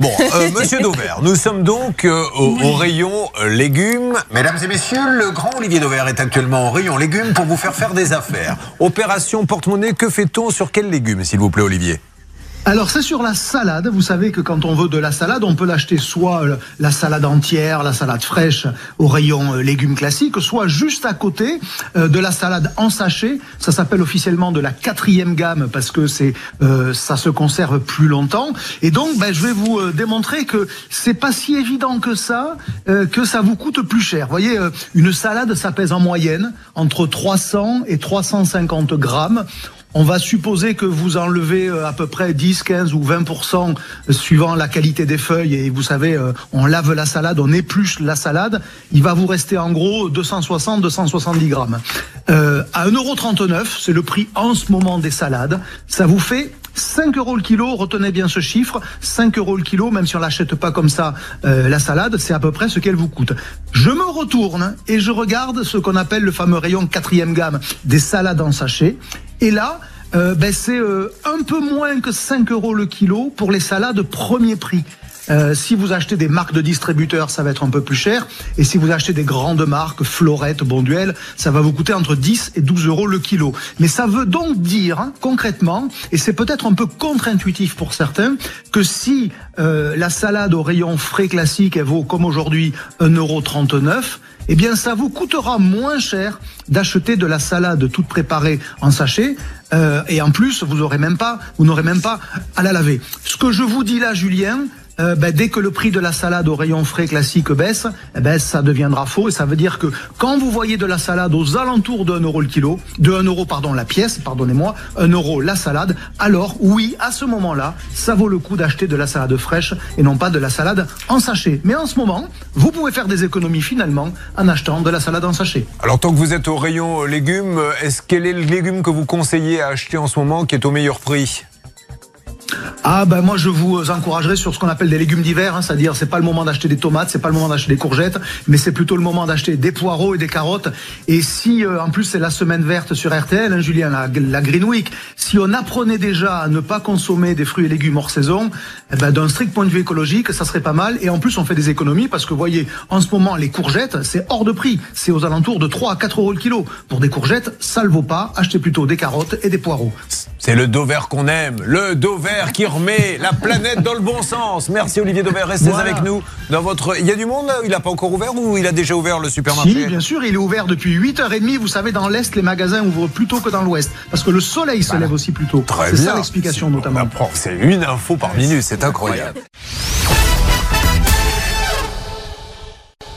Bon, euh, monsieur Dauvert, nous sommes donc euh, au, au rayon euh, légumes. Mesdames et messieurs, le grand Olivier Dauvert est actuellement au rayon légumes pour vous faire faire des affaires. Opération porte-monnaie, que fait-on sur quels légumes, s'il vous plaît, Olivier? Alors c'est sur la salade. Vous savez que quand on veut de la salade, on peut l'acheter soit euh, la salade entière, la salade fraîche au rayon euh, légumes classiques, soit juste à côté euh, de la salade en sachet. Ça s'appelle officiellement de la quatrième gamme parce que c'est ça se conserve plus longtemps. Et donc ben, je vais vous démontrer que c'est pas si évident que ça, que ça vous coûte plus cher. Vous voyez, une salade ça pèse en moyenne entre 300 et 350 grammes. On va supposer que vous enlevez euh, à peu près 10, 15 ou 20% suivant la qualité des feuilles. Et vous savez, euh, on lave la salade, on épluche la salade. Il va vous rester en gros 260, 270 grammes. Euh, à 1,39€, c'est le prix en ce moment des salades. Ça vous fait 5 euros le kilo, retenez bien ce chiffre, 5 euros le kilo, même si on l'achète pas comme ça, euh, la salade, c'est à peu près ce qu'elle vous coûte. Je me retourne et je regarde ce qu'on appelle le fameux rayon quatrième gamme des salades en sachet. Et là, euh, ben c'est euh, un peu moins que 5 euros le kilo pour les salades premier prix. Euh, si vous achetez des marques de distributeurs, ça va être un peu plus cher. Et si vous achetez des grandes marques, Florette, Bonduel, ça va vous coûter entre 10 et 12 euros le kilo. Mais ça veut donc dire, hein, concrètement, et c'est peut-être un peu contre-intuitif pour certains, que si euh, la salade au rayon frais classique, elle vaut comme aujourd'hui 1,39€, eh bien ça vous coûtera moins cher d'acheter de la salade toute préparée en sachet euh, et en plus vous n'aurez même pas à la laver. Ce que je vous dis là Julien, euh, ben, dès que le prix de la salade au rayon frais classique baisse, eh ben, ça deviendra faux et ça veut dire que quand vous voyez de la salade aux alentours de 1 euro le kilo, de 1 euro pardon la pièce, pardonnez-moi, 1 euro la salade, alors oui, à ce moment-là, ça vaut le coup d'acheter de la salade fraîche et non pas de la salade en sachet. Mais en ce moment, vous pouvez faire des économies finalement en achetant de la salade en sachet. Alors, tant que vous êtes au rayon légumes, est-ce quel est le légume que vous conseillez à acheter en ce moment qui est au meilleur prix? Ah ben moi je vous encouragerai sur ce qu'on appelle des légumes d'hiver, hein, c'est-à-dire c'est pas le moment d'acheter des tomates, c'est pas le moment d'acheter des courgettes, mais c'est plutôt le moment d'acheter des poireaux et des carottes. Et si euh, en plus c'est la semaine verte sur RTL, hein, Julien, la, Green Week, si on apprenait déjà à ne pas consommer des fruits et légumes hors saison, eh ben, d'un strict point de vue écologique, ça serait pas mal. Et en plus on fait des économies parce que voyez, en ce moment les courgettes c'est hors de prix, c'est aux alentours de 3 à 4 euros le kilo. Pour des courgettes, ça le vaut pas. Achetez plutôt des carottes et des poireaux. C'est le Dover qu'on aime, le Dover qui remet la planète dans le bon sens. Merci Olivier Dover, restez Voilà. avec nous. Dans votre, il y a du monde là Il n'a pas encore ouvert ou il a déjà ouvert le supermarché Si, bien sûr, il est ouvert depuis 8h30. Vous savez, dans l'Est, les magasins ouvrent plus tôt que dans l'Ouest. Parce que le soleil se lève aussi plus tôt. Très C'est ça l'explication On notamment. C'est une info par minute, c'est incroyable.